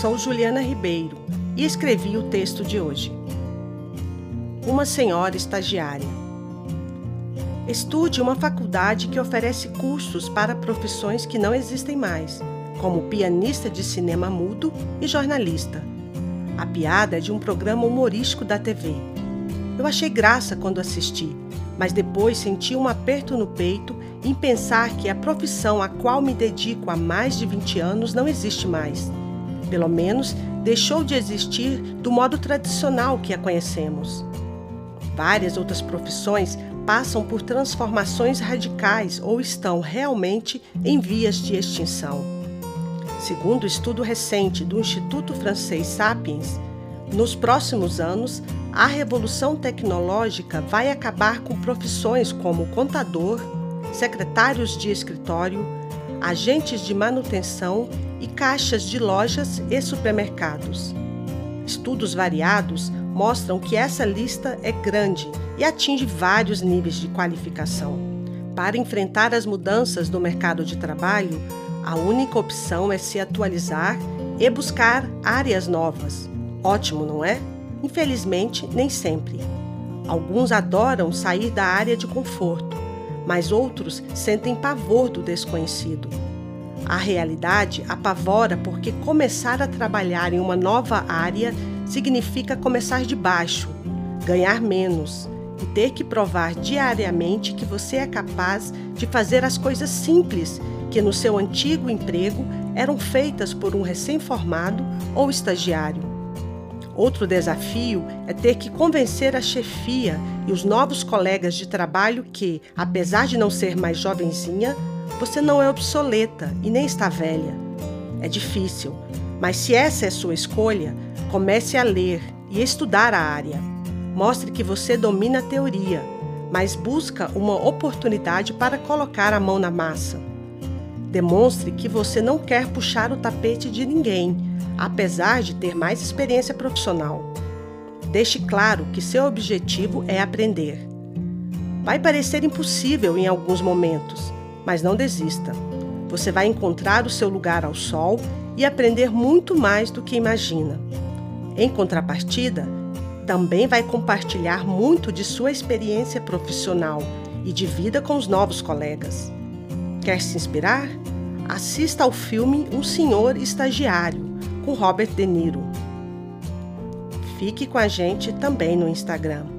Sou Juliana Ribeiro e escrevi o texto de hoje. Uma senhora estagiária. Estude uma faculdade que oferece cursos para profissões que não existem mais, como pianista de cinema mudo e jornalista. A piada é de um programa humorístico da TV. Eu achei graça quando assisti, mas depois senti um aperto no peito em pensar que a profissão a qual me dedico há mais de 20 anos não existe mais pelo menos, deixou de existir do modo tradicional que a conhecemos. Várias outras profissões passam por transformações radicais ou estão realmente em vias de extinção. Segundo o estudo recente do Instituto Francês Sapiens, nos próximos anos, a revolução tecnológica vai acabar com profissões como contador, secretários de escritório, agentes de manutenção e caixas de lojas e supermercados. Estudos variados mostram que essa lista é grande e atinge vários níveis de qualificação. Para enfrentar as mudanças do mercado de trabalho, a única opção é se atualizar e buscar áreas novas. Ótimo, não é? Infelizmente, nem sempre. Alguns adoram sair da área de conforto, mas outros sentem pavor do desconhecido. A realidade apavora porque começar a trabalhar em uma nova área significa começar de baixo, ganhar menos e ter que provar diariamente que você é capaz de fazer as coisas simples que no seu antigo emprego eram feitas por um recém-formado ou estagiário. Outro desafio é ter que convencer a chefia e os novos colegas de trabalho que, apesar de não ser mais jovenzinha, você não é obsoleta e nem está velha. É difícil, mas se essa é sua escolha, comece a ler e estudar a área. Mostre que você domina a teoria, mas busca uma oportunidade para colocar a mão na massa. Demonstre que você não quer puxar o tapete de ninguém, apesar de ter mais experiência profissional. Deixe claro que seu objetivo é aprender. Vai parecer impossível em alguns momentos, mas não desista. Você vai encontrar o seu lugar ao sol e aprender muito mais do que imagina. Em contrapartida, também vai compartilhar muito de sua experiência profissional e de vida com os novos colegas. Quer se inspirar? Assista ao filme Um Senhor Estagiário, com Robert De Niro. Fique com a gente também no Instagram.